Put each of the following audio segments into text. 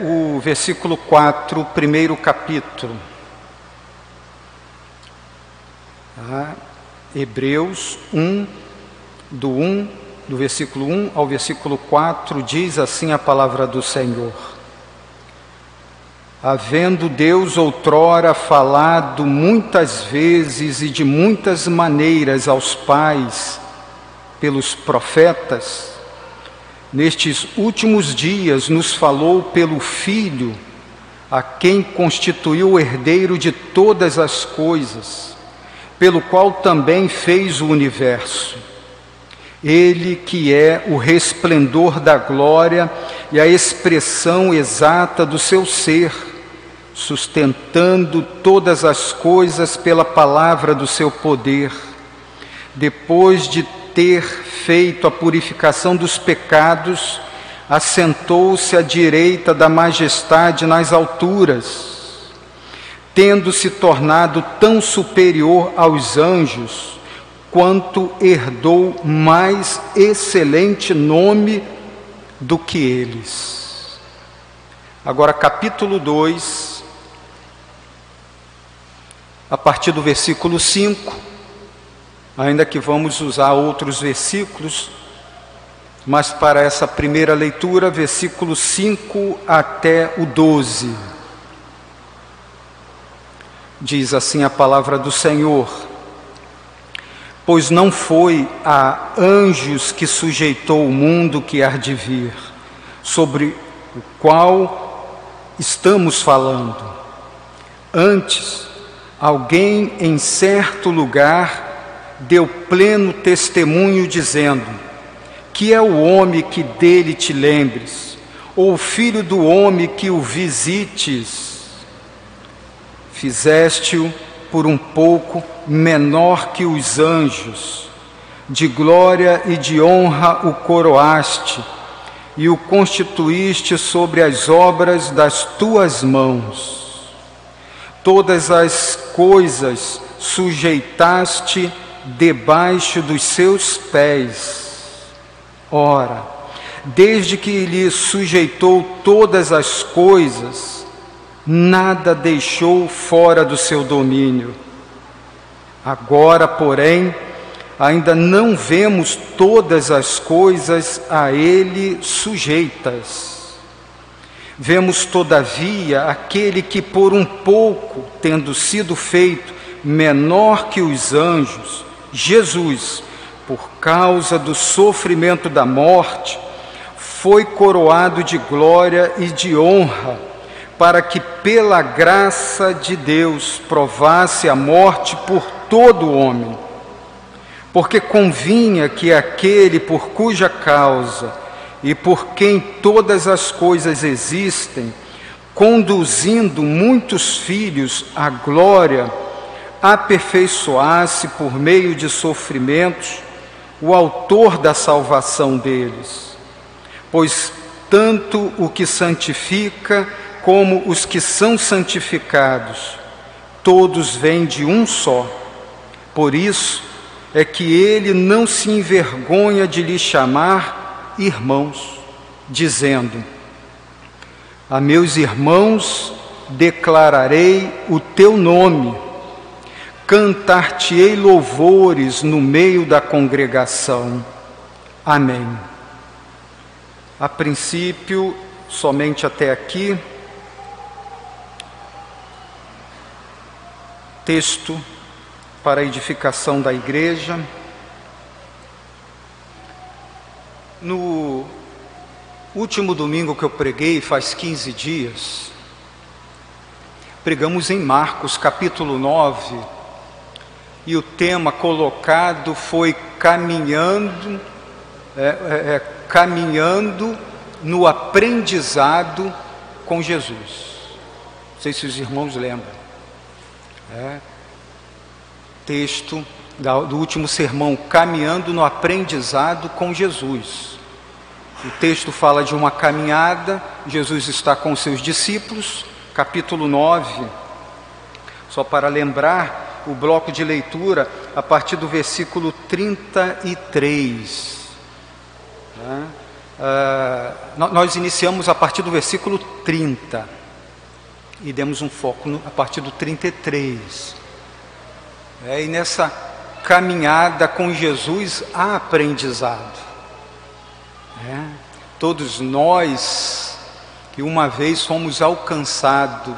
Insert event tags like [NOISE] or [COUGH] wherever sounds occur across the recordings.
o versículo 4, primeiro capítulo. Ah, Hebreus 1, do 1, do versículo 1 ao versículo 4, diz assim a palavra do Senhor. Havendo Deus outrora falado muitas vezes e de muitas maneiras aos pais pelos profetas, nestes últimos dias nos falou pelo Filho, a quem constituiu o herdeiro de todas as coisas, pelo qual também fez o universo. Ele que é o resplendor da glória e a expressão exata do seu ser, sustentando todas as coisas pela palavra do seu poder, depois de ter feito a purificação dos pecados, assentou-se à direita da majestade nas alturas, tendo se tornado tão superior aos anjos, quanto herdou mais excelente nome do que eles. Agora, capítulo 2, a partir do versículo 5 ainda que vamos usar outros versículos, mas para essa primeira leitura, versículo 5 até o 12. Diz assim a palavra do Senhor: Pois não foi a anjos que sujeitou o mundo que há de vir, sobre o qual estamos falando. Antes, alguém em certo lugar deu pleno testemunho, dizendo: Que é o homem que dele te lembres, ou o filho do homem que o visites? Fizeste-o por um pouco menor que os anjos, de glória e de honra o coroaste, e o constituíste sobre as obras das tuas mãos. Todas as coisas sujeitaste debaixo dos seus pés. Ora, desde que lhe sujeitou todas as coisas, nada deixou fora do seu domínio. Agora, porém, ainda não vemos todas as coisas a ele sujeitas. Vemos, todavia, aquele que, por um pouco, tendo sido feito menor que os anjos, Jesus, por causa do sofrimento da morte, foi coroado de glória e de honra, para que pela graça de Deus provasse a morte por todo homem. Porque convinha que aquele por cuja causa e por quem todas as coisas existem, conduzindo muitos filhos à glória, aperfeiçoasse por meio de sofrimentos o autor da salvação deles. Pois tanto o que santifica como os que são santificados, todos vêm de um só. Por isso é que ele não se envergonha de lhe chamar irmãos, dizendo: A meus irmãos declararei o teu nome cantar-te-ei louvores no meio da congregação. Amém. A princípio, somente até aqui, texto para a edificação da igreja. No último domingo que eu preguei, faz 15 dias, pregamos em Marcos capítulo 9 e o tema colocado foi caminhando, é, é, é, caminhando no aprendizado com Jesus. Não sei se os irmãos lembram. É, texto do último sermão, caminhando no aprendizado com Jesus. O texto fala de uma caminhada, Jesus está com seus discípulos, capítulo 9. Só para lembrar, o bloco de leitura a partir do versículo 33. Né? uh, nós iniciamos a partir do versículo 30 e demos um foco no, a partir do 33. É, e nessa caminhada com Jesus há aprendizado. É, todos nós que uma vez fomos alcançados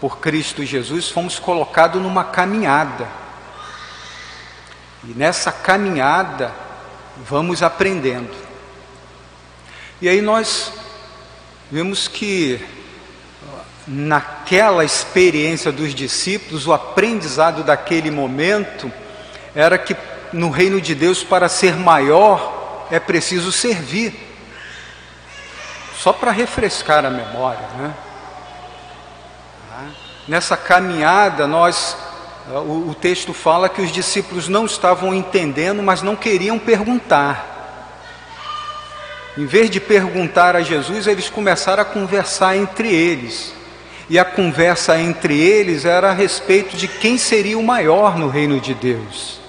por Cristo Jesus, fomos colocados numa caminhada. E nessa caminhada vamos aprendendo. E aí nós vemos que naquela experiência dos discípulos, o aprendizado daquele momento era que no reino de Deus, para ser maior, é preciso servir. Só para refrescar a memória, né? Nessa caminhada, nós, o, o texto fala que os discípulos não estavam entendendo, mas não queriam perguntar. Em vez de perguntar a Jesus, eles começaram a conversar entre eles. E a conversa entre eles era a respeito de quem seria o maior no reino de Deus.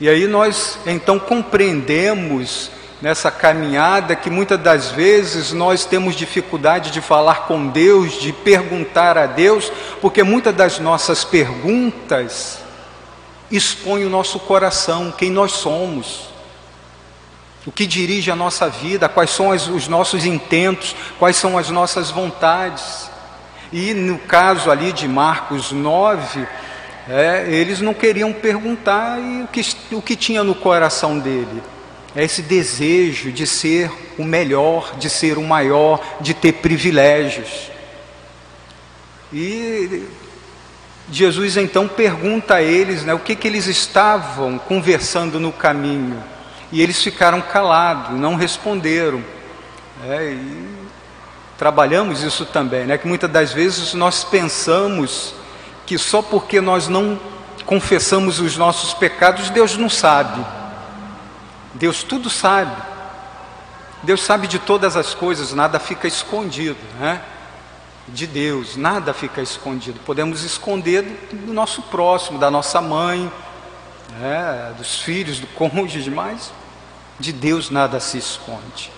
E aí nós então compreendemos nessa caminhada que muitas das vezes nós temos dificuldade de falar com Deus, de perguntar a Deus, porque muitas das nossas perguntas expõem o nosso coração, quem nós somos, o que dirige a nossa vida, quais são os nossos intentos, quais são as nossas vontades. E no caso ali de Marcos 9, é, eles não queriam perguntar o que, o que tinha no coração dele é esse desejo de ser o melhor, de ser o maior, de ter privilégios. E Jesus então pergunta a eles né, o que, que eles estavam conversando no caminho. E eles ficaram calados, não responderam. É, trabalhamos isso também, né, que muitas das vezes nós pensamos que só porque nós não confessamos os nossos pecados, Deus não sabe. Deus tudo sabe. Deus sabe de todas as coisas, nada fica escondido, né? De Deus, nada fica escondido. Podemos esconder do, nosso próximo, da nossa mãe, né? dos filhos, do [LAUGHS] cônjuge, mas de Deus nada se esconde.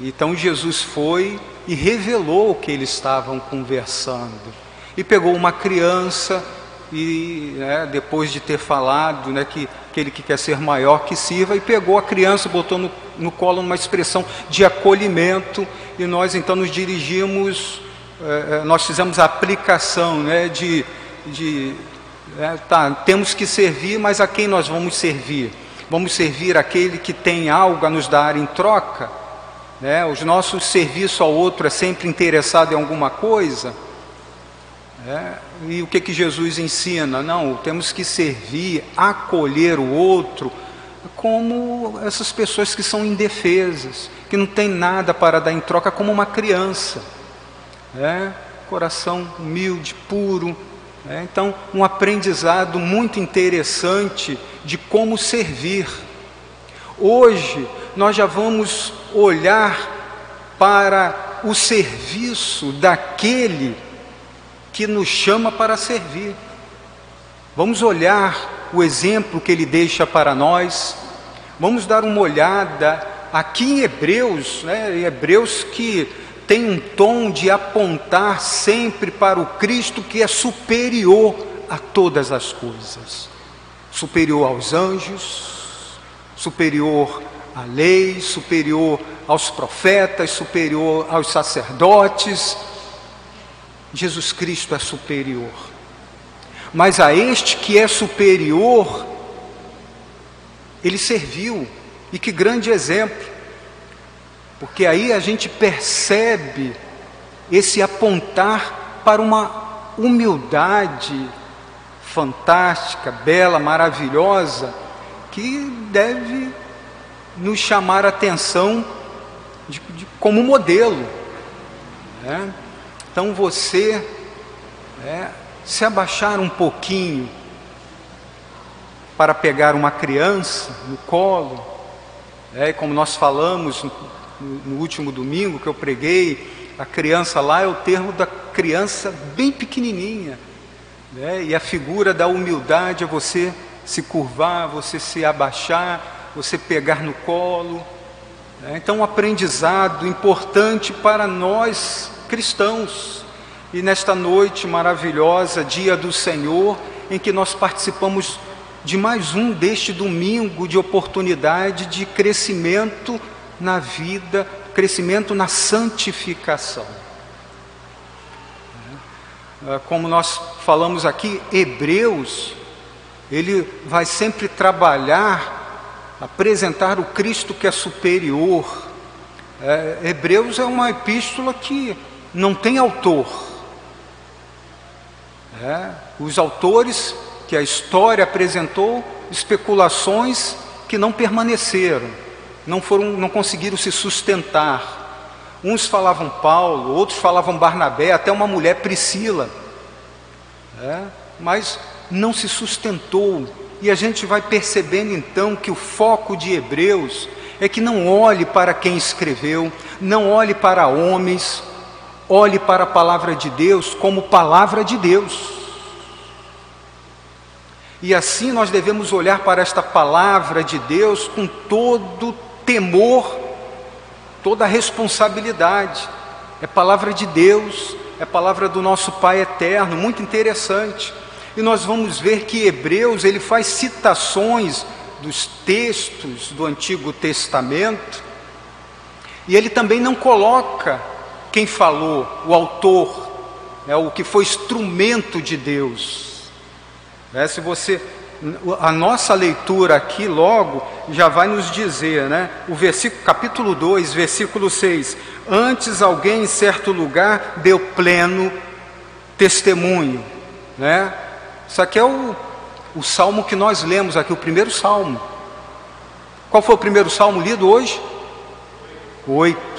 Então Jesus foi e revelou o que eles estavam conversando. E pegou uma criança e né, depois de ter falado né, que aquele que quer ser maior que sirva, e pegou a criança, botou no, no colo numa expressão de acolhimento, e nós então nos dirigimos, eh, nós fizemos a aplicação né, de, de é, tá, temos que servir, mas a quem nós vamos servir? Vamos servir aquele que tem algo a nos dar em troca? Né? Os nossos serviços ao outro é sempre interessado em alguma coisa? É, e o que, que Jesus ensina? Não, temos que servir, acolher o outro, como essas pessoas que são indefesas, que não tem nada para dar em troca, como uma criança. É, coração humilde, puro. É, então, um aprendizado muito interessante de como servir. Hoje, nós já vamos olhar para o serviço daquele que nos chama para servir. Vamos olhar o exemplo que ele deixa para nós, vamos dar uma olhada aqui em Hebreus, né, em Hebreus que tem um tom de apontar sempre para o Cristo que é superior a todas as coisas superior aos anjos, superior à lei, superior aos profetas, superior aos sacerdotes Jesus Cristo é superior. Mas a este que é superior, ele serviu. E que grande exemplo. Porque aí a gente percebe esse apontar para uma humildade fantástica, bela, maravilhosa, que deve nos chamar a atenção de, de, como modelo. Né? Então você é, se abaixar um pouquinho para pegar uma criança no colo, é, como nós falamos no, no último domingo que eu preguei, a criança lá é o termo da criança bem pequenininha, né? e a figura da humildade é você se curvar, você se abaixar, você pegar no colo, É, então, um aprendizado importante para nós cristãos. E nesta noite maravilhosa, dia do Senhor, em que nós participamos de mais um deste domingo de oportunidade de crescimento na vida, crescimento na santificação. É, como nós falamos aqui, Hebreus, ele vai sempre trabalhar, apresentar o Cristo que é superior. É, Hebreus é uma epístola que não tem autor. É, os autores que a história apresentou, especulações que não permaneceram, não foram, não conseguiram se sustentar. Uns falavam Paulo, outros falavam Barnabé, até uma mulher Priscila. É, mas não se sustentou. E a gente vai percebendo então que o foco de Hebreus é que não olhe para quem escreveu, não olhe para homens, olhe para a palavra de Deus como palavra de Deus. E assim nós devemos olhar para esta palavra de Deus com todo temor toda responsabilidade. É palavra de Deus, é palavra do nosso Pai eterno, muito interessante. E nós vamos ver que Hebreus ele faz citações dos textos do Antigo Testamento, e ele também não coloca quem falou, o autor, é o que foi instrumento de Deus. É, se você a nossa leitura aqui logo já vai nos dizer, né? O versículo, capítulo 2, versículo 6. Antes alguém em certo lugar deu pleno testemunho, né? Isso aqui é o, o salmo que nós lemos aqui, o primeiro salmo. Qual foi o primeiro salmo lido hoje? Oito.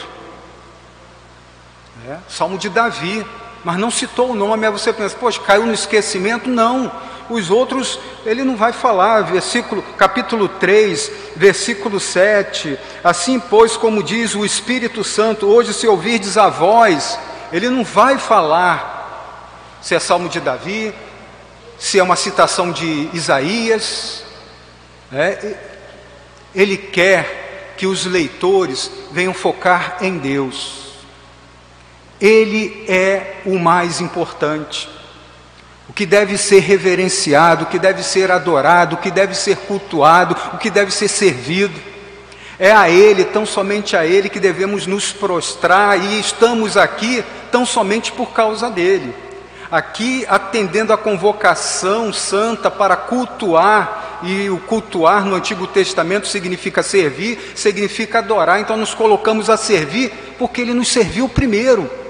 É, salmo de Davi, mas não citou o nome, aí você pensa, poxa, caiu no esquecimento? Não os outros ele não vai falar, versículo, capítulo 3, versículo 7. Assim, pois, como diz o Espírito Santo, hoje se ouvirdes a voz, ele não vai falar se é salmo de Davi, se é uma citação de Isaías. Né? Ele quer que os leitores venham focar em Deus. Ele é o mais importante o que deve ser reverenciado, o que deve ser adorado, o que deve ser cultuado, o que deve ser servido. É a Ele, tão somente a Ele, que devemos nos prostrar e estamos aqui tão somente por causa dele. Aqui atendendo a convocação santa para cultuar, e o cultuar no Antigo Testamento significa servir, significa adorar, então nos colocamos a servir porque Ele nos serviu primeiro.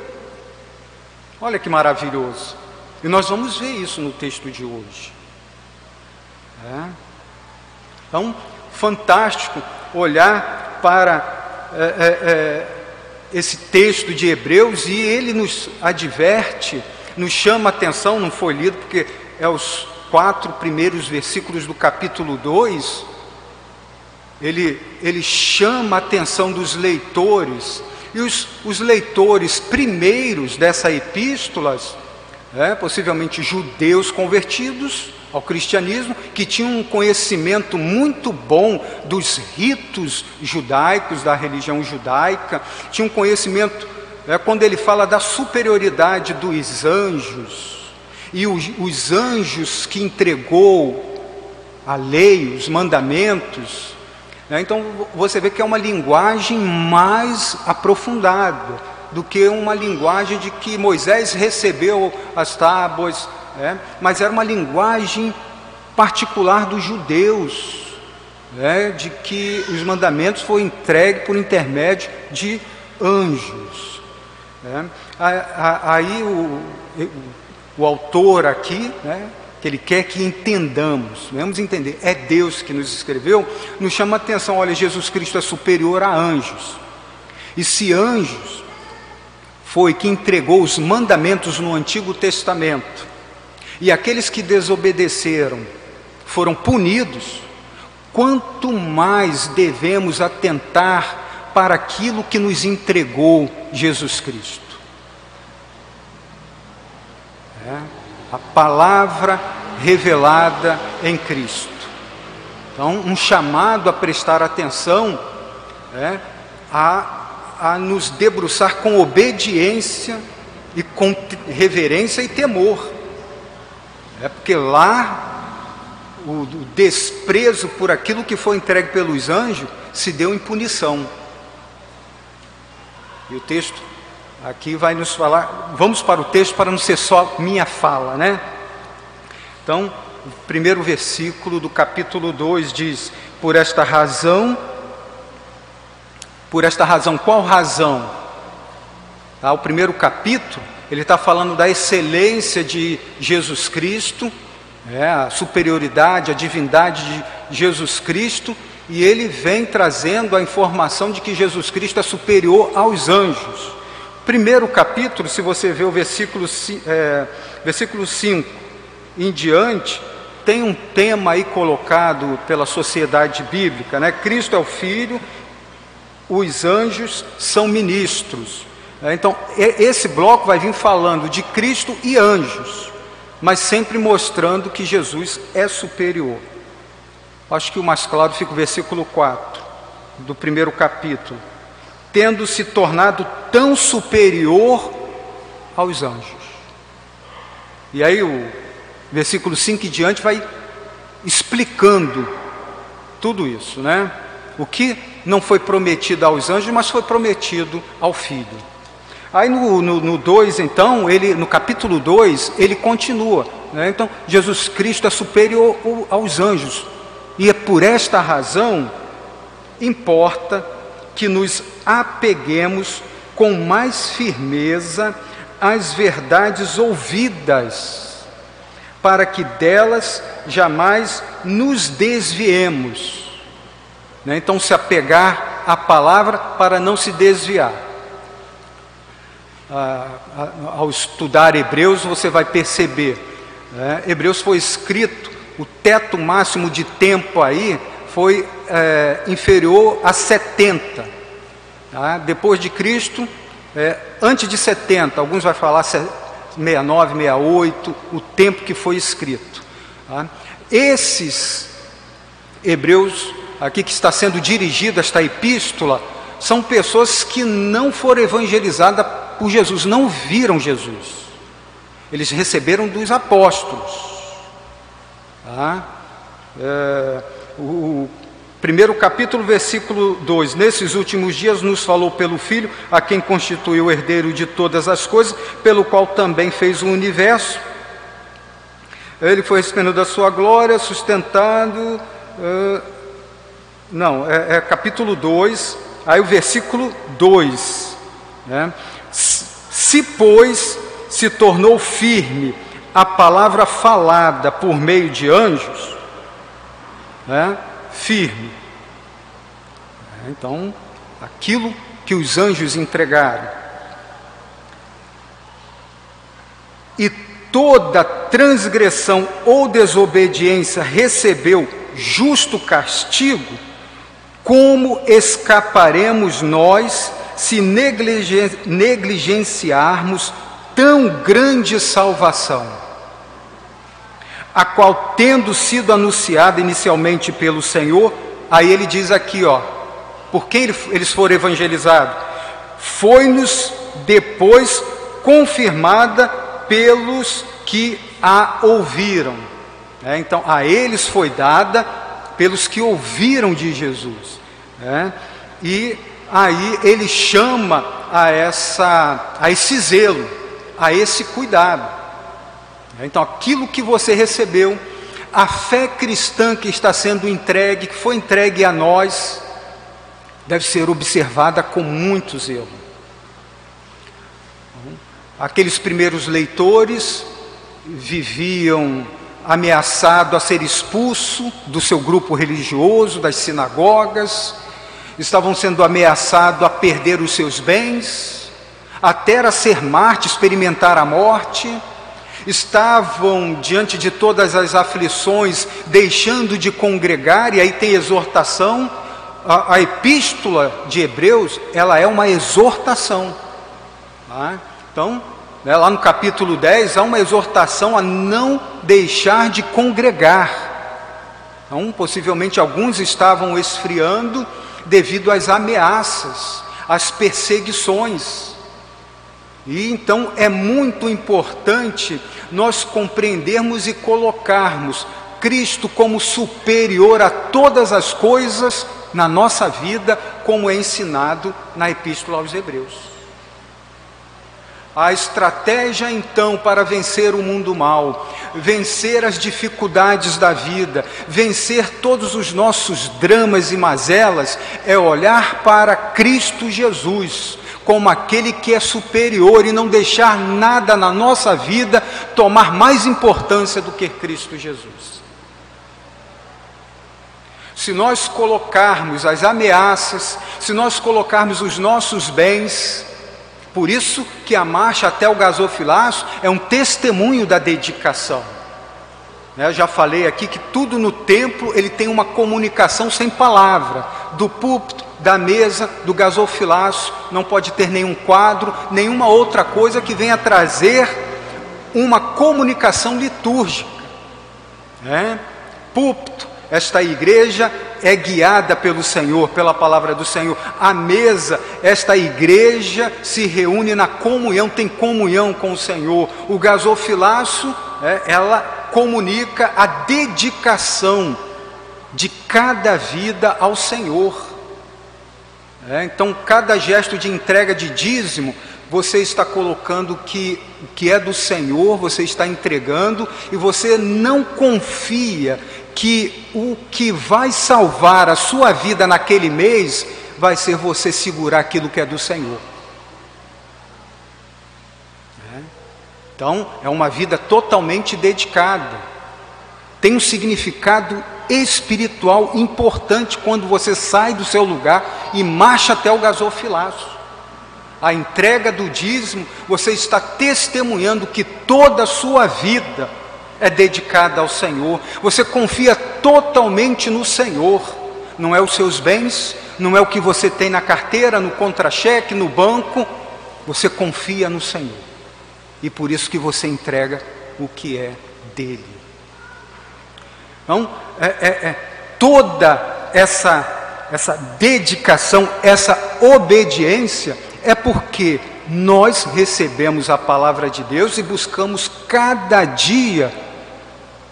Olha que maravilhoso. E nós vamos ver isso no texto de hoje. É. Então, fantástico olhar para é, é, é, esse texto de Hebreus e ele nos adverte, nos chama a atenção, não foi lido porque é os quatro primeiros versículos do capítulo 2. Ele, ele chama a atenção dos leitores, e os, os leitores primeiros dessa epístolas é, possivelmente judeus convertidos ao cristianismo, que tinham um conhecimento muito bom dos ritos judaicos, da religião judaica, tinham um conhecimento, é, quando ele fala da superioridade dos anjos, e os, os anjos que entregou a lei, os mandamentos, então você vê que é uma linguagem mais aprofundada do que uma linguagem de que Moisés recebeu as tábuas, né? mas era uma linguagem particular dos judeus, né? de que os mandamentos foram entregues por intermédio de anjos. Né? Aí o, o autor aqui, né? Que ele quer que entendamos, vamos entender, é Deus que nos escreveu, nos chama a atenção, olha, Jesus Cristo é superior a anjos. E se anjos foi que entregou os mandamentos no Antigo Testamento, e aqueles que desobedeceram foram punidos, quanto mais devemos atentar para aquilo que nos entregou Jesus Cristo. É, a palavra revelada em Cristo. Então, um chamado a prestar atenção é, a, a nos debruçar com obediência e com reverência e temor. É porque lá o, o desprezo por aquilo que foi entregue pelos anjos se deu em punição. E o texto aqui vai nos falar, vamos para o texto para não ser só minha fala, né? Então, o primeiro versículo do capítulo 2 diz: Por esta razão, por esta razão, qual razão? Tá, o primeiro capítulo, ele está falando da excelência de Jesus Cristo, é, a superioridade, a divindade de Jesus Cristo, e ele vem trazendo a informação de que Jesus Cristo é superior aos anjos. Primeiro capítulo, se você vê o versículo, é, versículo 5 em diante, tem um tema aí colocado pela sociedade bíblica, né? Cristo é o Filho, os anjos são ministros. Né? Então, esse bloco vai vir falando de Cristo e anjos, mas sempre mostrando que Jesus é superior. Acho que o mais claro fica o versículo 4 do primeiro capítulo. Tendo se tornado tão superior aos anjos. E aí o versículo 5 em diante vai explicando tudo isso, né? O que não foi prometido aos anjos, mas foi prometido ao filho. Aí no 2, então, ele, no capítulo 2, ele continua. Né? Então, Jesus Cristo é superior aos anjos. E é por esta razão importa que nos apeguemos com mais firmeza às verdades ouvidas para que delas jamais nos desviemos. Né? Então, se apegar à palavra para não se desviar. Ah, ao estudar Hebreus, você vai perceber. Né? Hebreus foi escrito, o teto máximo de tempo aí foi é, inferior a 70. Tá? Depois de Cristo, é, antes de 70, alguns vão falar 69, 68, o tempo que foi escrito. Tá? Esses hebreus, aqui que está sendo dirigida esta epístola, são pessoas que não foram evangelizadas por Jesus, não viram Jesus. Eles receberam dos apóstolos. Tá? É, o, Primeiro capítulo, versículo 2: Nesses últimos dias nos falou pelo Filho, a quem constituiu o herdeiro de todas as coisas, pelo qual também fez o universo. Ele foi recebendo da sua glória, sustentado. Uh, não, é, é, capítulo 2, aí o versículo 2. Né? Se, pois, se tornou firme a palavra falada por meio de anjos, né? firme. Então, aquilo que os anjos entregaram. E toda transgressão ou desobediência recebeu justo castigo, como escaparemos nós se negligenciarmos tão grande salvação? A qual, tendo sido anunciada inicialmente pelo Senhor, aí ele diz aqui, ó, por quem eles foram evangelizados? Foi-nos depois confirmada pelos que a ouviram. É, então, a eles foi dada pelos que ouviram de Jesus. É, e aí ele chama a, essa, a esse zelo, a esse cuidado. Então, aquilo que você recebeu, a fé cristã que está sendo entregue, que foi entregue a nós, deve ser observada com muito zelo. Aqueles primeiros leitores viviam ameaçado a ser expulso do seu grupo religioso, das sinagogas, estavam sendo ameaçados a perder os seus bens, até a ser Marte, experimentar a morte estavam diante de todas as aflições, deixando de congregar, e aí tem exortação. A, a epístola de Hebreus, ela é uma exortação. Tá? Então, né, lá no capítulo 10, há uma exortação a não deixar de congregar. Então, possivelmente alguns estavam esfriando, devido às ameaças, às perseguições. E então é muito importante nós compreendermos e colocarmos Cristo como superior a todas as coisas na nossa vida, como é ensinado na Epístola aos Hebreus. A estratégia então para vencer o mundo mal, vencer as dificuldades da vida, vencer todos os nossos dramas e mazelas, é olhar para Cristo Jesus como aquele que é superior e não deixar nada na nossa vida tomar mais importância do que Cristo Jesus. Se nós colocarmos as ameaças, se nós colocarmos os nossos bens, por isso que a marcha até o gasofilaço é um testemunho da dedicação. Né, eu já falei aqui que tudo no templo ele tem uma comunicação sem palavra, do púlpito, da mesa, do gasofilaço, não pode ter nenhum quadro, nenhuma outra coisa que venha trazer uma comunicação litúrgica. Né? Púlpito, esta igreja é guiada pelo Senhor, pela palavra do Senhor. A mesa, esta igreja se reúne na comunhão, tem comunhão com o Senhor. O gasofilaço, é, ela comunica a dedicação de cada vida ao Senhor. É, então, cada gesto de entrega de dízimo, você está colocando que o que é do Senhor, você está entregando e você não confia que o que vai salvar a sua vida naquele mês vai ser você segurar aquilo que é do Senhor. É? Então, é uma vida totalmente dedicada. Tem um significado espiritual importante quando você sai do seu lugar e marcha até o gasofilaço. A entrega do dízimo, você está testemunhando que toda a sua vida é dedicada ao Senhor, você confia totalmente no Senhor, não é os seus bens, não é o que você tem na carteira, no contra-cheque, no banco, você confia no Senhor, e por isso que você entrega o que é dele. Então, é, é, é toda essa, essa dedicação, essa obediência, é porque nós recebemos a palavra de Deus e buscamos cada dia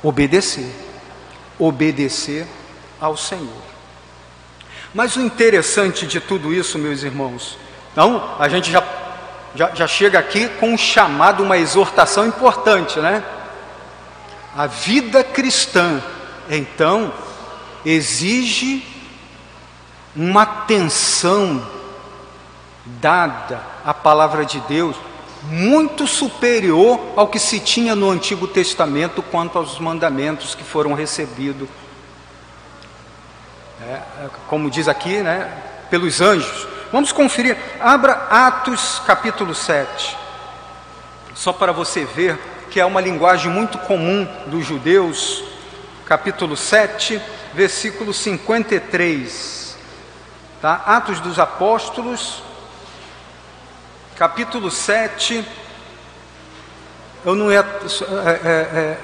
obedecer. Obedecer ao Senhor. Mas o interessante de tudo isso, meus irmãos, então a gente já, já, já chega aqui com um chamado, uma exortação importante, né? A vida cristã, então, exige uma atenção dada à palavra de Deus muito superior ao que se tinha no Antigo Testamento quanto aos mandamentos que foram recebidos, é, como diz aqui, né, pelos anjos. Vamos conferir, abra Atos capítulo 7, só para você ver que é uma linguagem muito comum dos judeus, capítulo 7, versículo 53. Tá? Atos dos Apóstolos, capítulo 7, eu não ia é, é, é,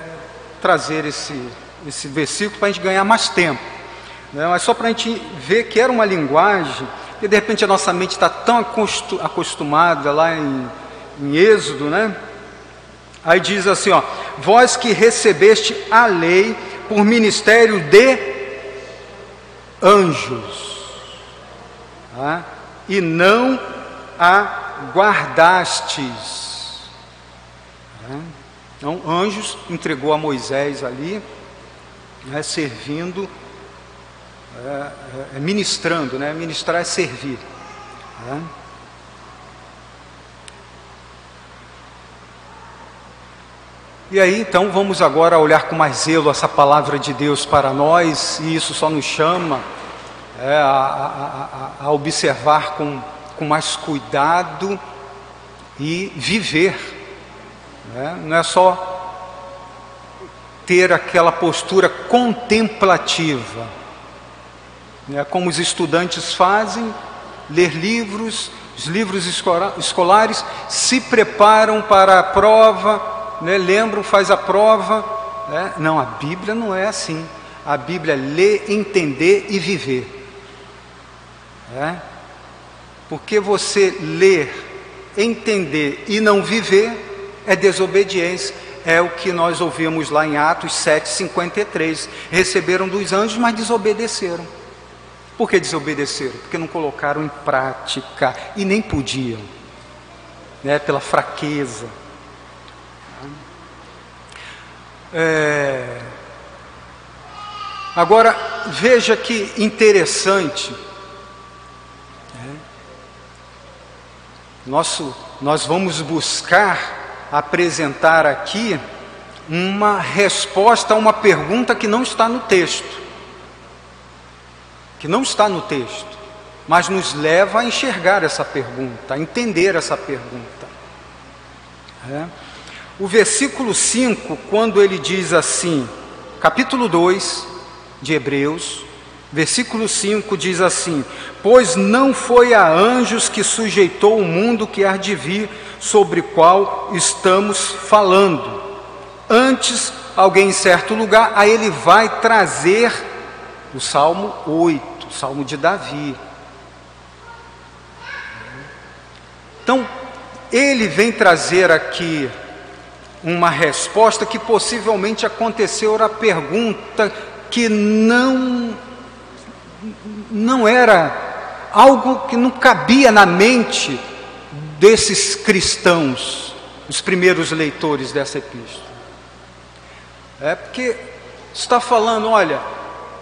trazer esse, esse versículo para a gente ganhar mais tempo, né? mas só para a gente ver que era uma linguagem que de repente a nossa mente está tão acostumada lá em, em Êxodo, né? Aí diz assim, ó, vós que recebeste a lei por ministério de anjos, tá? e não a guardastes. Né? Então, anjos entregou a Moisés ali, né, servindo, é, é, ministrando, né? ministrar é servir. Né? E aí, então, vamos agora olhar com mais zelo essa palavra de Deus para nós, e isso só nos chama é, a, a, a observar com com mais cuidado e viver. Né? Não é só ter aquela postura contemplativa, né? como os estudantes fazem, ler livros, os livros escolares se preparam para a prova, né? faz a prova. Né? Não, a Bíblia não é assim. A Bíblia é ler, entender e viver. É? Porque você ler, entender e não viver é desobediência. É o que nós ouvimos lá em Atos 7,53. Receberam dos anjos, mas desobedeceram. Por que desobedeceram? Porque não colocaram em prática e nem podiam, né? pela fraqueza. É... Agora, veja que interessante. Né? Nosso, nós vamos buscar apresentar aqui uma resposta a uma pergunta que não está no texto que não está no texto, mas nos leva a enxergar essa pergunta, a entender essa pergunta. É. O versículo 5, quando ele diz assim, capítulo 2 de Hebreus, versículo 5 diz assim: Pois não foi a anjos que sujeitou o mundo que há de vir, sobre qual estamos falando. Antes, alguém em certo lugar, a ele vai trazer o Salmo 8, o Salmo de Davi. Então, ele vem trazer aqui uma resposta que possivelmente aconteceu a pergunta que não não era algo que não cabia na mente desses cristãos, os primeiros leitores dessa epístola. É porque está falando, olha,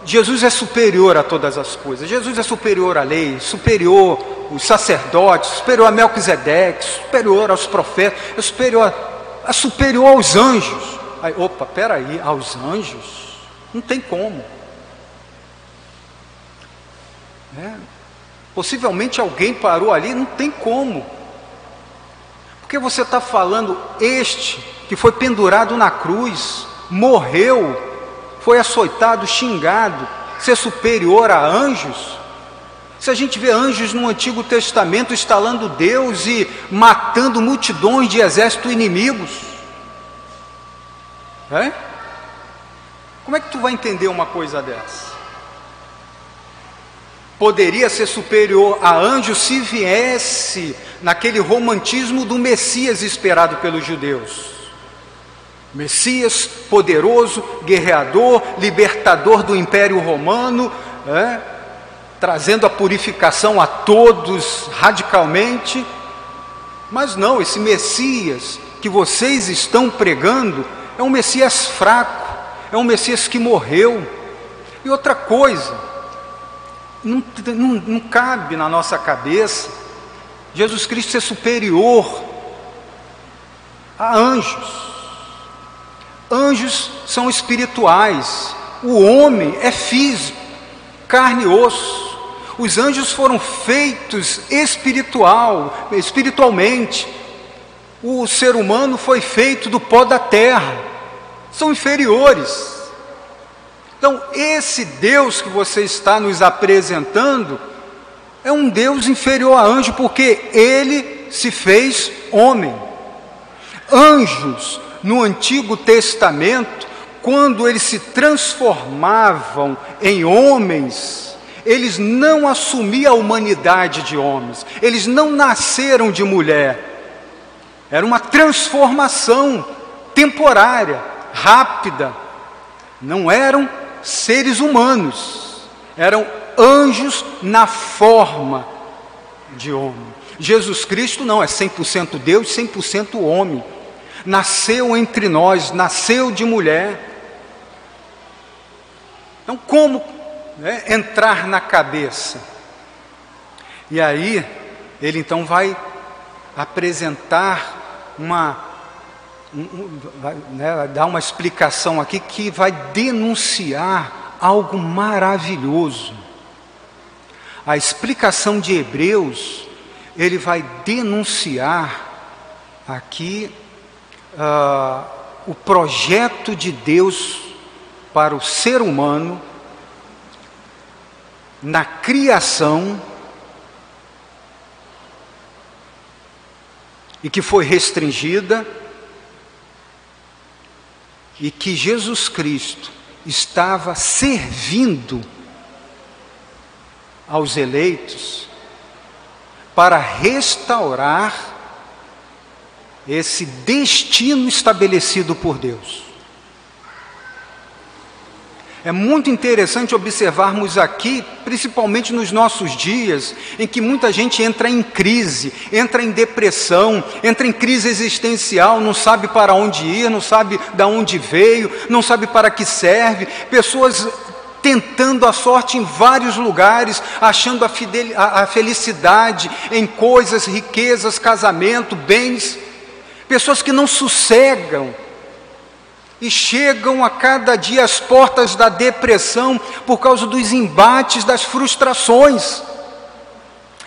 Jesus é superior a todas as coisas. Jesus é superior à lei, superior aos sacerdotes, superior a Melquisedeque, superior aos profetas, é superior, é superior aos anjos. Aí, opa, peraí, aos anjos? Não tem como. É, possivelmente alguém parou ali, não tem como. Porque você está falando, este que foi pendurado na cruz, morreu, foi açoitado, xingado, ser superior a anjos? Se a gente vê anjos no Antigo Testamento instalando Deus e matando multidões de exércitos inimigos, é? Como é que tu vai entender uma coisa dessa? Poderia ser superior a anjos se viesse naquele romantismo do Messias esperado pelos judeus. Messias poderoso, guerreador, libertador do Império Romano, é, trazendo a purificação a todos radicalmente. Mas não, esse Messias que vocês estão pregando é um Messias fraco, é um Messias que morreu. E outra coisa, não, não, não cabe na nossa cabeça Jesus Cristo ser superior a anjos. Anjos são espirituais, o homem é físico, carne e osso. Os anjos foram feitos espiritual, espiritualmente. O ser humano foi feito do pó da terra. São inferiores. Então, esse Deus que você está nos apresentando é um Deus inferior a anjo, porque ele se fez homem. Anjos no Antigo Testamento, quando eles se transformavam em homens, eles não assumiam a humanidade de homens, eles não nasceram de mulher, era uma transformação temporária, rápida, não eram seres humanos, eram anjos na forma de homem. Jesus Cristo não é 100% Deus, 100% homem. Nasceu entre nós, nasceu de mulher. Então, como né, entrar na cabeça? E aí, ele então vai apresentar uma, um, vai, né, dar uma explicação aqui que vai denunciar algo maravilhoso. A explicação de Hebreus, ele vai denunciar aqui uh, o projeto de Deus para o ser humano na criação e que foi restringida e que Jesus Cristo estava servindo aos eleitos para restaurar esse destino estabelecido por Deus. É muito interessante observarmos aqui, principalmente nos nossos dias, em que muita gente entra em crise, entra em depressão, entra em crise existencial, não sabe para onde ir, não sabe de onde veio, não sabe para que serve. Pessoas tentando a sorte em vários lugares, achando a, a, a felicidade em coisas, riquezas, casamento, bens. Pessoas que não sossegam e chegam a cada dia às portas da depressão por causa dos embates, das frustrações.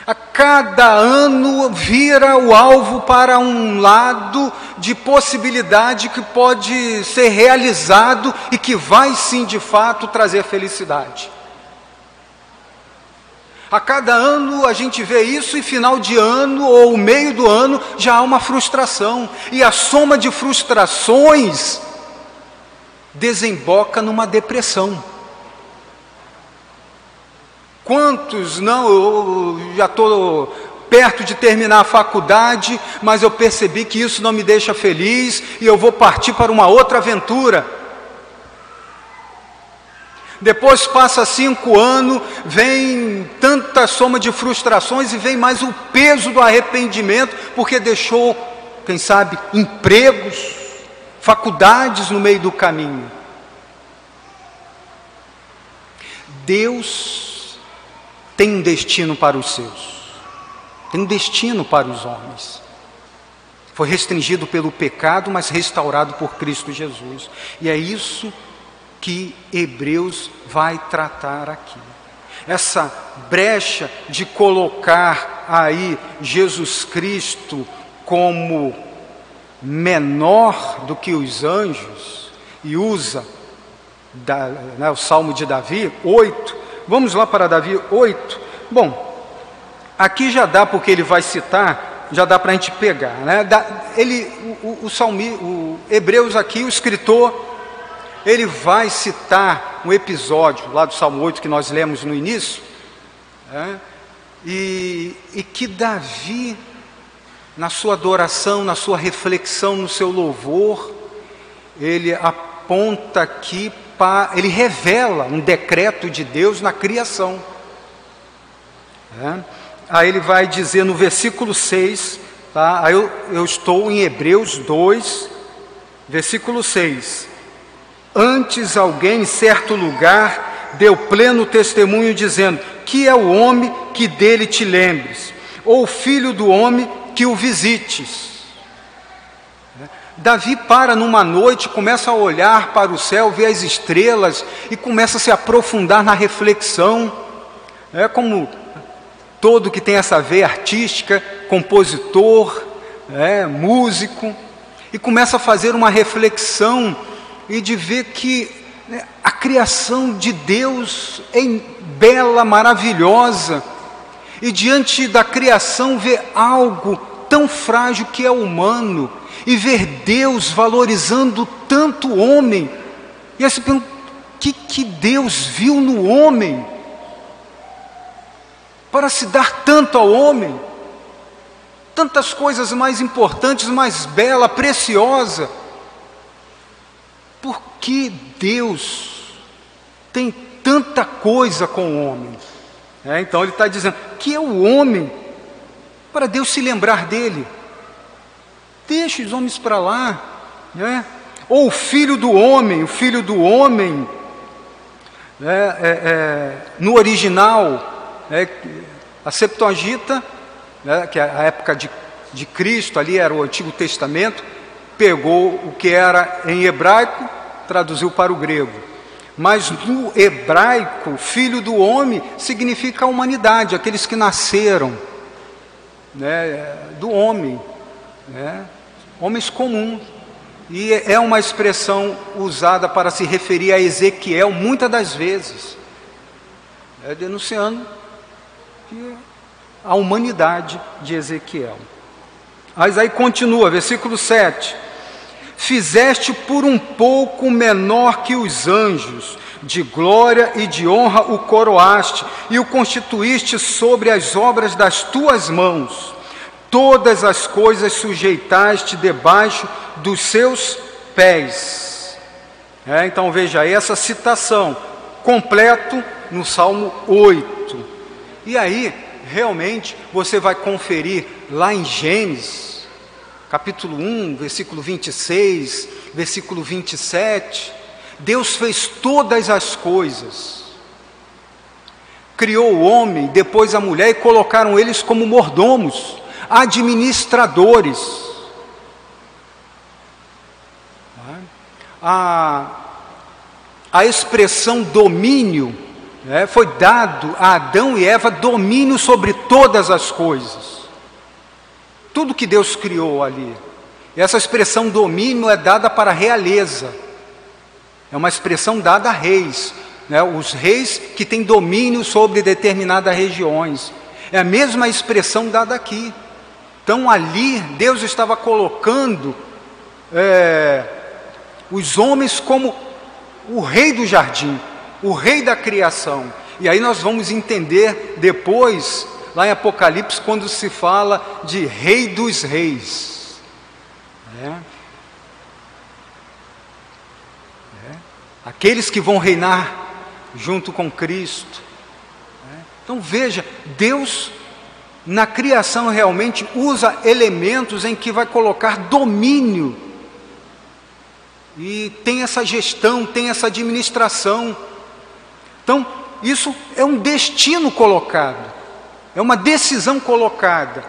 A cada ano vira o alvo para um lado de possibilidade que pode ser realizado e que vai sim de fato trazer felicidade. A cada ano a gente vê isso e final de ano ou meio do ano já há uma frustração. E a soma de frustrações desemboca numa depressão. Quantos não, eu já estou perto de terminar a faculdade, mas eu percebi que isso não me deixa feliz e eu vou partir para uma outra aventura. Depois passa cinco anos, vem tanta soma de frustrações e vem mais o peso do arrependimento, porque deixou, quem sabe, empregos, faculdades no meio do caminho. Deus tem um destino para os seus, tem um destino para os homens. Foi restringido pelo pecado, mas restaurado por Cristo Jesus. E é isso que Hebreus vai tratar aqui. Essa brecha de colocar aí Jesus Cristo como menor do que os anjos e usa da, né, o Salmo de Davi 8. Vamos lá para Davi 8. Bom, aqui já dá porque ele vai citar, já dá para a gente pegar, né? Ele, o, o, Salmi, o Hebreus aqui, o escritor, ele vai citar um episódio lá do Salmo 8 que nós lemos no início, né? e, e que Davi na sua adoração, na sua reflexão, no seu louvor, ele aponta aqui para, ele revela um decreto de Deus na criação. É? Aí ele vai dizer no versículo 6, tá? Aí eu, eu estou em Hebreus 2, versículo 6. Antes alguém em certo lugar deu pleno testemunho dizendo: Que é o homem que dele te lembres, ou filho do homem que o visites. Davi para numa noite, começa a olhar para o céu, vê as estrelas e começa a se aprofundar na reflexão. É como todo que tem essa veia artística, compositor, é, músico, e começa a fazer uma reflexão e de ver que né, a criação de Deus é bela, maravilhosa, e diante da criação vê algo tão frágil que é humano, e ver Deus valorizando tanto o homem, e aí você pergunta, o que, que Deus viu no homem? Para se dar tanto ao homem, tantas coisas mais importantes, mais bela, preciosa. Por que Deus tem tanta coisa com o homem? É, então ele está dizendo que é o homem para Deus se lembrar dele. Deixe os homens para lá, né? Ou o filho do homem, o filho do homem, né? é, é, no original, é, a Septuaginta, né? que é a época de, de Cristo, ali era o Antigo Testamento, pegou o que era em hebraico, traduziu para o grego. Mas no hebraico, filho do homem significa a humanidade, aqueles que nasceram né, do homem, né, homens comuns. E é uma expressão usada para se referir a Ezequiel muitas das vezes, é denunciando a humanidade de Ezequiel. Mas aí continua, versículo 7 fizeste por um pouco menor que os anjos, de glória e de honra o coroaste e o constituíste sobre as obras das tuas mãos. Todas as coisas sujeitaste debaixo dos seus pés. É, então veja essa citação, completo no Salmo 8. E aí, realmente, você vai conferir lá em Gênesis, capítulo 1, versículo 26, versículo 27. Deus fez todas as coisas. Criou o homem, depois a mulher e colocaram eles como mordomos, administradores. A, a expressão domínio é, foi dado a Adão e Eva domínio sobre todas as coisas. Tudo que Deus criou ali. Essa expressão domínio é dada para realeza. É uma expressão dada a reis, né? os reis que têm domínio sobre determinadas regiões. É a mesma expressão dada aqui. Então ali Deus estava colocando é, os homens como o rei do jardim, o rei da criação. E aí nós vamos entender depois, lá em Apocalipse, quando se fala de rei dos reis. É. aqueles que vão reinar junto com Cristo. Né? Então veja, Deus na criação realmente usa elementos em que vai colocar domínio. E tem essa gestão, tem essa administração. Então, isso é um destino colocado, é uma decisão colocada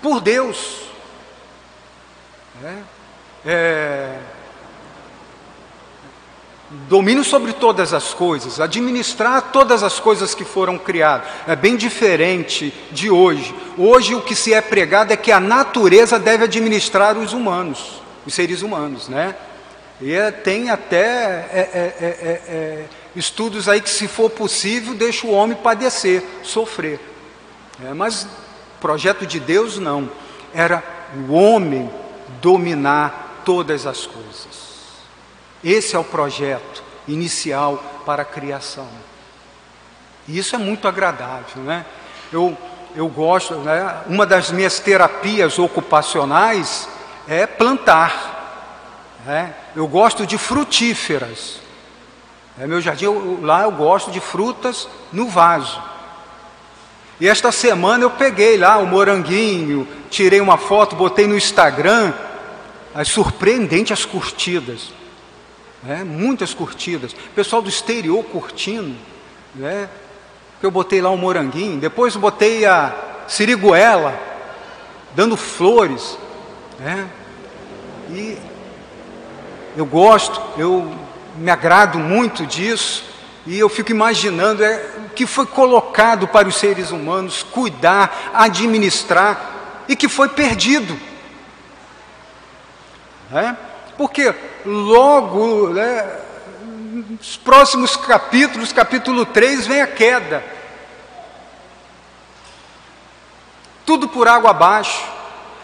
por Deus. É, é, domínio sobre todas as coisas, administrar todas as coisas que foram criadas. É bem diferente de hoje. Hoje o que se é pregado é que a natureza deve administrar os humanos, os seres humanos, né? E é, tem até é, é, é, estudos aí que, se for possível, deixa o homem padecer, sofrer. Mas projeto de Deus não. Era o homem dominar todas as coisas. Esse é o projeto inicial para a criação. E isso é muito agradável, né? Eu, eu gosto, né? Uma das minhas terapias ocupacionais é plantar. Né? Eu gosto de frutíferas. É, meu jardim, eu, lá eu gosto de frutas no vaso. E esta semana eu peguei lá o moranguinho, tirei uma foto, botei no Instagram. É surpreendente as curtidas né? muitas curtidas. Pessoal do exterior curtindo, né? Eu botei lá um moranguinho, depois botei a siriguela, dando flores, né? E eu gosto, eu me agrado muito disso, e eu fico imaginando é, o que foi colocado para os seres humanos cuidar, administrar, e que foi perdido. Né? Porque logo, né, nos próximos capítulos, capítulo 3, vem a queda. Tudo por água abaixo.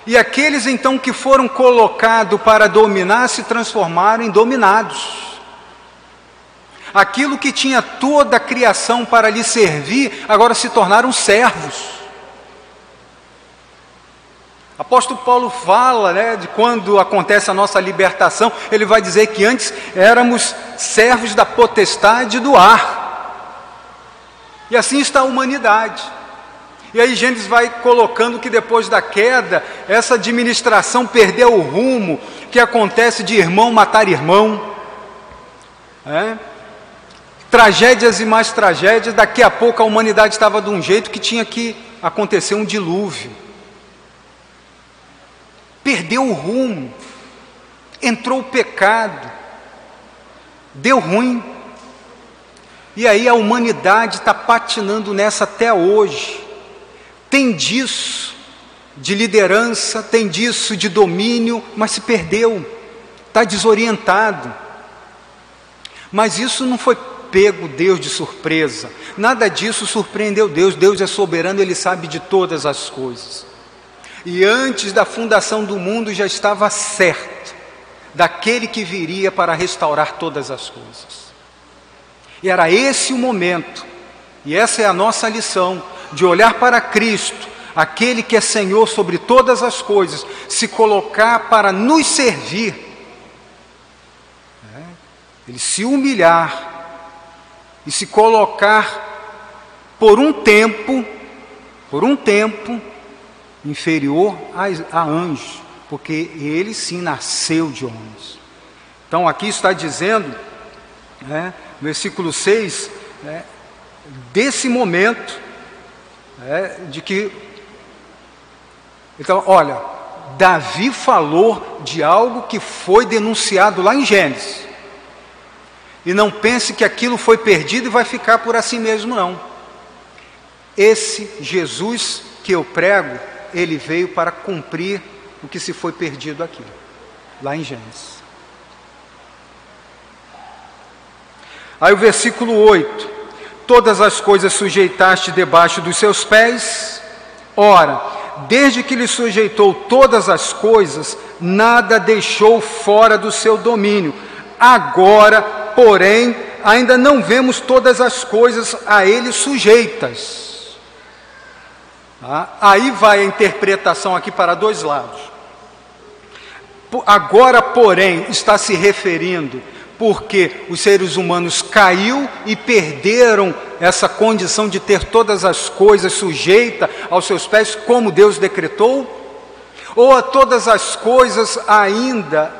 E aqueles então que foram colocados para dominar se transformaram em dominados. Aquilo que tinha toda a criação para lhe servir, agora se tornaram servos. Apóstolo Paulo fala né, de quando acontece a nossa libertação, ele vai dizer que antes éramos servos da potestade do ar. E assim está a humanidade. E aí Gênesis vai colocando que depois da queda, essa administração perdeu o rumo, que acontece de irmão matar irmão. É? Tragédias e mais tragédias, daqui a pouco a humanidade estava de um jeito que tinha que acontecer um dilúvio perdeu o rumo, entrou o pecado, deu ruim. E aí a humanidade está patinando nessa até hoje. Tem disso de liderança, tem disso de domínio, mas se perdeu, está desorientado. Mas isso não foi pego Deus de surpresa, nada disso surpreendeu Deus. Deus é soberano, Ele sabe de todas as coisas e antes da fundação do mundo já estava certo daquele que viria para restaurar todas as coisas. E era esse o momento, e essa é a nossa lição, de olhar para Cristo, aquele que é Senhor sobre todas as coisas, se colocar para nos servir, né? ele se humilhar e se colocar por um tempo, por um tempo, inferior a, a anjo, porque ele sim nasceu de homens. Então aqui está dizendo, né, versículo 6, né, desse momento, né, de que. Então, olha, Davi falou de algo que foi denunciado lá em Gênesis. E não pense que aquilo foi perdido e vai ficar por assim mesmo, não. Esse Jesus que eu prego, ele veio para cumprir o que se foi perdido aqui, lá em Gênesis. Aí o versículo 8: Todas as coisas sujeitaste debaixo dos seus pés, ora, desde que lhe sujeitou todas as coisas, nada deixou fora do seu domínio. Agora, porém, ainda não vemos todas as coisas a ele sujeitas. Tá? Aí vai a interpretação aqui para dois lados. Agora, porém, está se referindo porque os seres humanos caiu e perderam essa condição de ter todas as coisas sujeitas aos seus pés, como Deus decretou, ou a todas as coisas ainda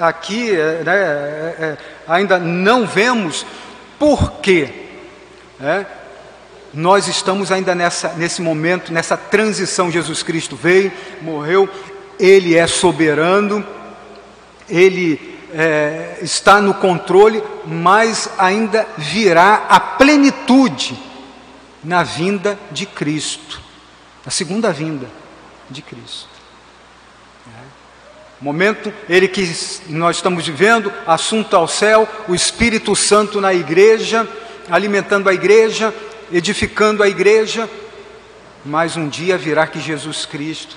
aqui, né, é, é, ainda não vemos, porque é, nós estamos ainda nessa, nesse momento, nessa transição. Jesus Cristo veio, morreu, Ele é soberano, Ele é, está no controle, mas ainda virá a plenitude na vinda de Cristo, na segunda vinda de Cristo. Momento, ele que nós estamos vivendo, assunto ao céu, o Espírito Santo na igreja, alimentando a igreja, edificando a igreja, mas um dia virá que Jesus Cristo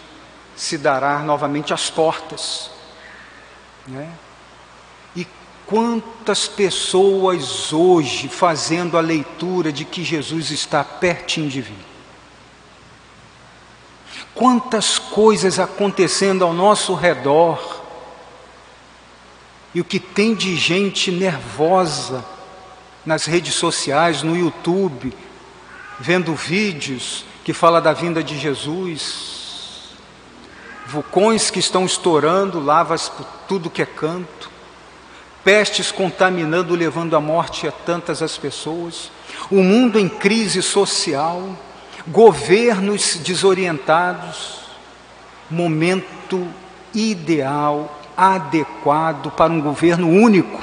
se dará novamente às portas. Né? Quantas pessoas hoje fazendo a leitura de que Jesus está pertinho de vir? Quantas coisas acontecendo ao nosso redor? E o que tem de gente nervosa nas redes sociais, no YouTube, vendo vídeos que fala da vinda de Jesus, vulcões que estão estourando, lavas por tudo que é canto. Pestes contaminando, levando à morte a tantas as pessoas, o mundo em crise social, governos desorientados, momento ideal, adequado para um governo único.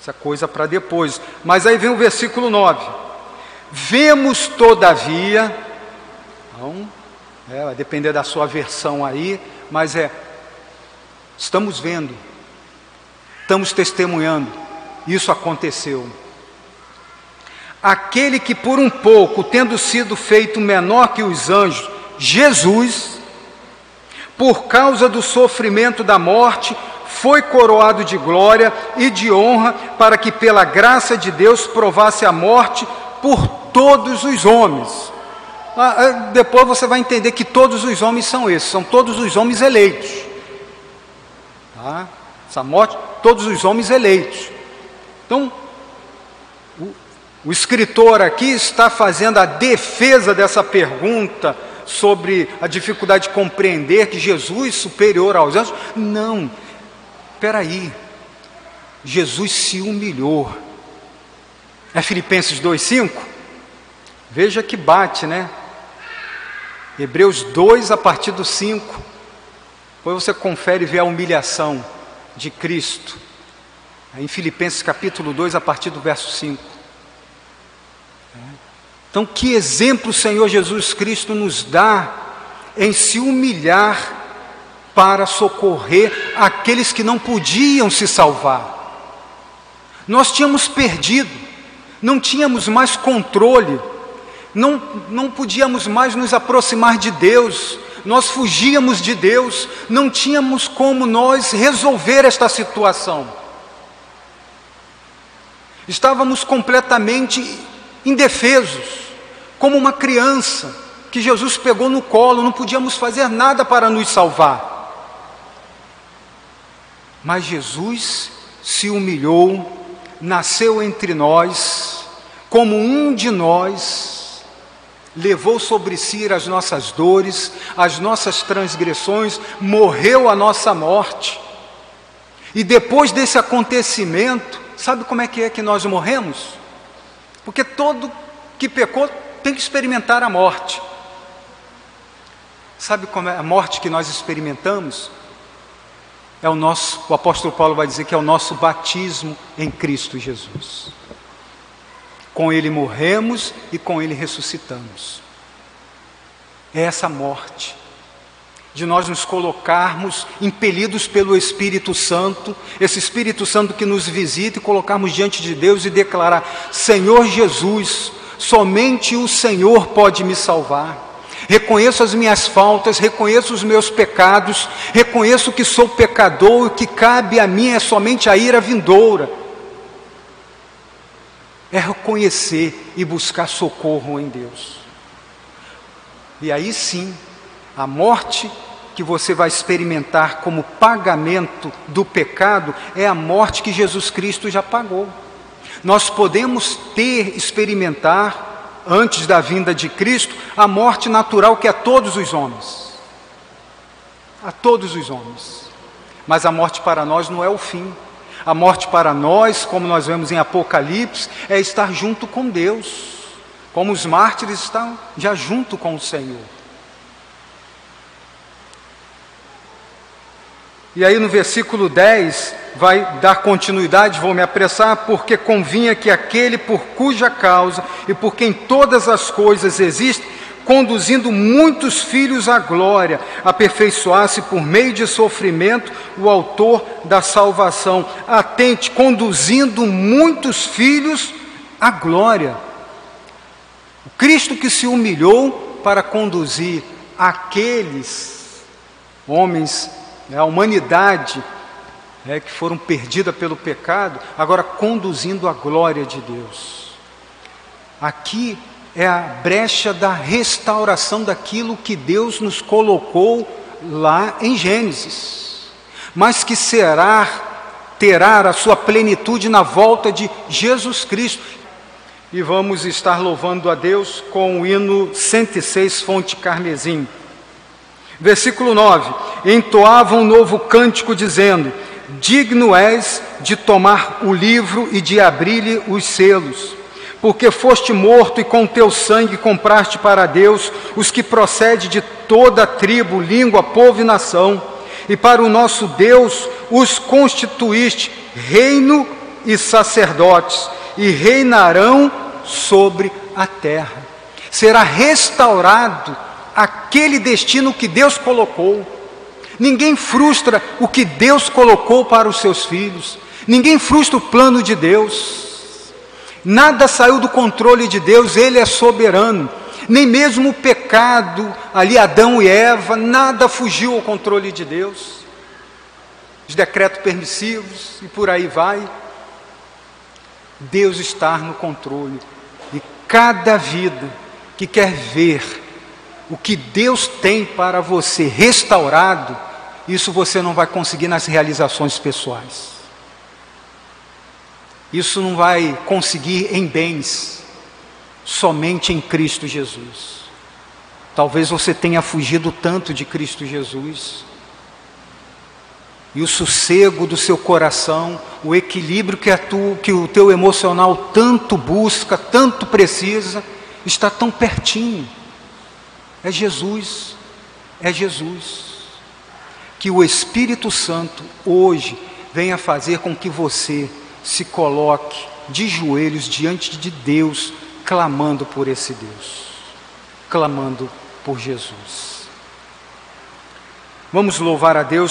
Essa coisa para depois. Mas aí vem o versículo 9. Vemos, todavia, então, é, vai depender da sua versão aí, mas é Estamos vendo, estamos testemunhando, isso aconteceu. Aquele que por um pouco, tendo sido feito menor que os anjos, Jesus, por causa do sofrimento da morte, foi coroado de glória e de honra, para que pela graça de Deus provasse a morte por todos os homens. Ah, ah, depois você vai entender que todos os homens são esses, são todos os homens eleitos. Tá? Essa morte, todos os homens eleitos. Então, o, escritor aqui está fazendo a defesa dessa pergunta sobre a dificuldade de compreender que Jesus superior aos anjos. Não, espera aí. Jesus se humilhou. É Filipenses 2,5? Veja que bate, né? Hebreus 2, a partir do 5. Depois você confere e vê a humilhação de Cristo. Em Filipenses capítulo 2, a partir do verso 5. Então, que exemplo o Senhor Jesus Cristo nos dá em se humilhar para socorrer aqueles que não podiam se salvar. Nós tínhamos perdido, não tínhamos mais controle, não, não podíamos mais nos aproximar de Deus, nós fugíamos de Deus, não tínhamos como nós resolver esta situação. Estávamos completamente indefesos, como uma criança que Jesus pegou no colo, não podíamos fazer nada para nos salvar. Mas Jesus se humilhou, nasceu entre nós, como um de nós, levou sobre si as nossas dores, as nossas transgressões, morreu a nossa morte. E depois desse acontecimento, sabe como é que é que nós morremos? Porque todo que pecou tem que experimentar a morte. Sabe como é a morte que nós experimentamos? É o nosso, o apóstolo Paulo vai dizer que é o nosso batismo em Cristo Jesus. Com ele morremos e com ele ressuscitamos. É essa morte de nós nos colocarmos impelidos pelo Espírito Santo, esse Espírito Santo que nos visita e colocarmos diante de Deus e declarar: Senhor Jesus, somente o Senhor pode me salvar. Reconheço as minhas faltas, reconheço os meus pecados, reconheço que sou pecador e que cabe a mim é somente a ira vindoura. É reconhecer e buscar socorro em Deus. E aí sim, a morte que você vai experimentar como pagamento do pecado é a morte que Jesus Cristo já pagou. Nós podemos ter, experimentar, antes da vinda de Cristo, a morte natural que é a todos os homens. A todos os homens. Mas a morte para nós não é o fim. A morte para nós, como nós vemos em Apocalipse, é estar junto com Deus. Como os mártires estão já junto com o Senhor. E aí no versículo 10 vai dar continuidade, vou me apressar, porque convinha que aquele por cuja causa e por quem todas as coisas existem, conduzindo muitos filhos à glória, aperfeiçoasse por meio de sofrimento o autor da salvação. Atente, conduzindo muitos filhos à glória. O Cristo que se humilhou para conduzir aqueles homens a humanidade né, que foram perdida pelo pecado, agora conduzindo a glória de Deus. Aqui é a brecha da restauração daquilo que Deus nos colocou lá em Gênesis, mas que será, terá a sua plenitude na volta de Jesus Cristo. E vamos estar louvando a Deus com o hino 106, Fonte Carmesim. Versículo 9: Entoava um novo cântico, dizendo: Digno és de tomar o livro e de abrir-lhe os selos, porque foste morto e com teu sangue compraste para Deus os que procedem de toda tribo, língua, povo e nação, e para o nosso Deus os constituíste reino e sacerdotes, e reinarão sobre a terra. Será restaurado aquele destino que Deus colocou. Ninguém frustra o que Deus colocou para os seus filhos. Ninguém frustra o plano de Deus. Nada saiu do controle de Deus, Ele é soberano. Nem mesmo o pecado, ali Adão e Eva, nada fugiu ao controle de Deus. Os decretos permissivos e por aí vai. Deus está no controle. E cada vida que quer ver o que Deus tem para você restaurado, isso você não vai conseguir nas realizações pessoais. Isso não vai conseguir em bens, somente em Cristo Jesus. Talvez você tenha fugido tanto de Cristo Jesus, e o sossego do seu coração, o equilíbrio que, tu, que o teu emocional tanto busca, tanto precisa, está tão pertinho. É Jesus, é Jesus. Que o Espírito Santo hoje venha fazer com que você se coloque de joelhos diante de Deus, clamando por esse Deus, clamando por Jesus. Vamos louvar a Deus.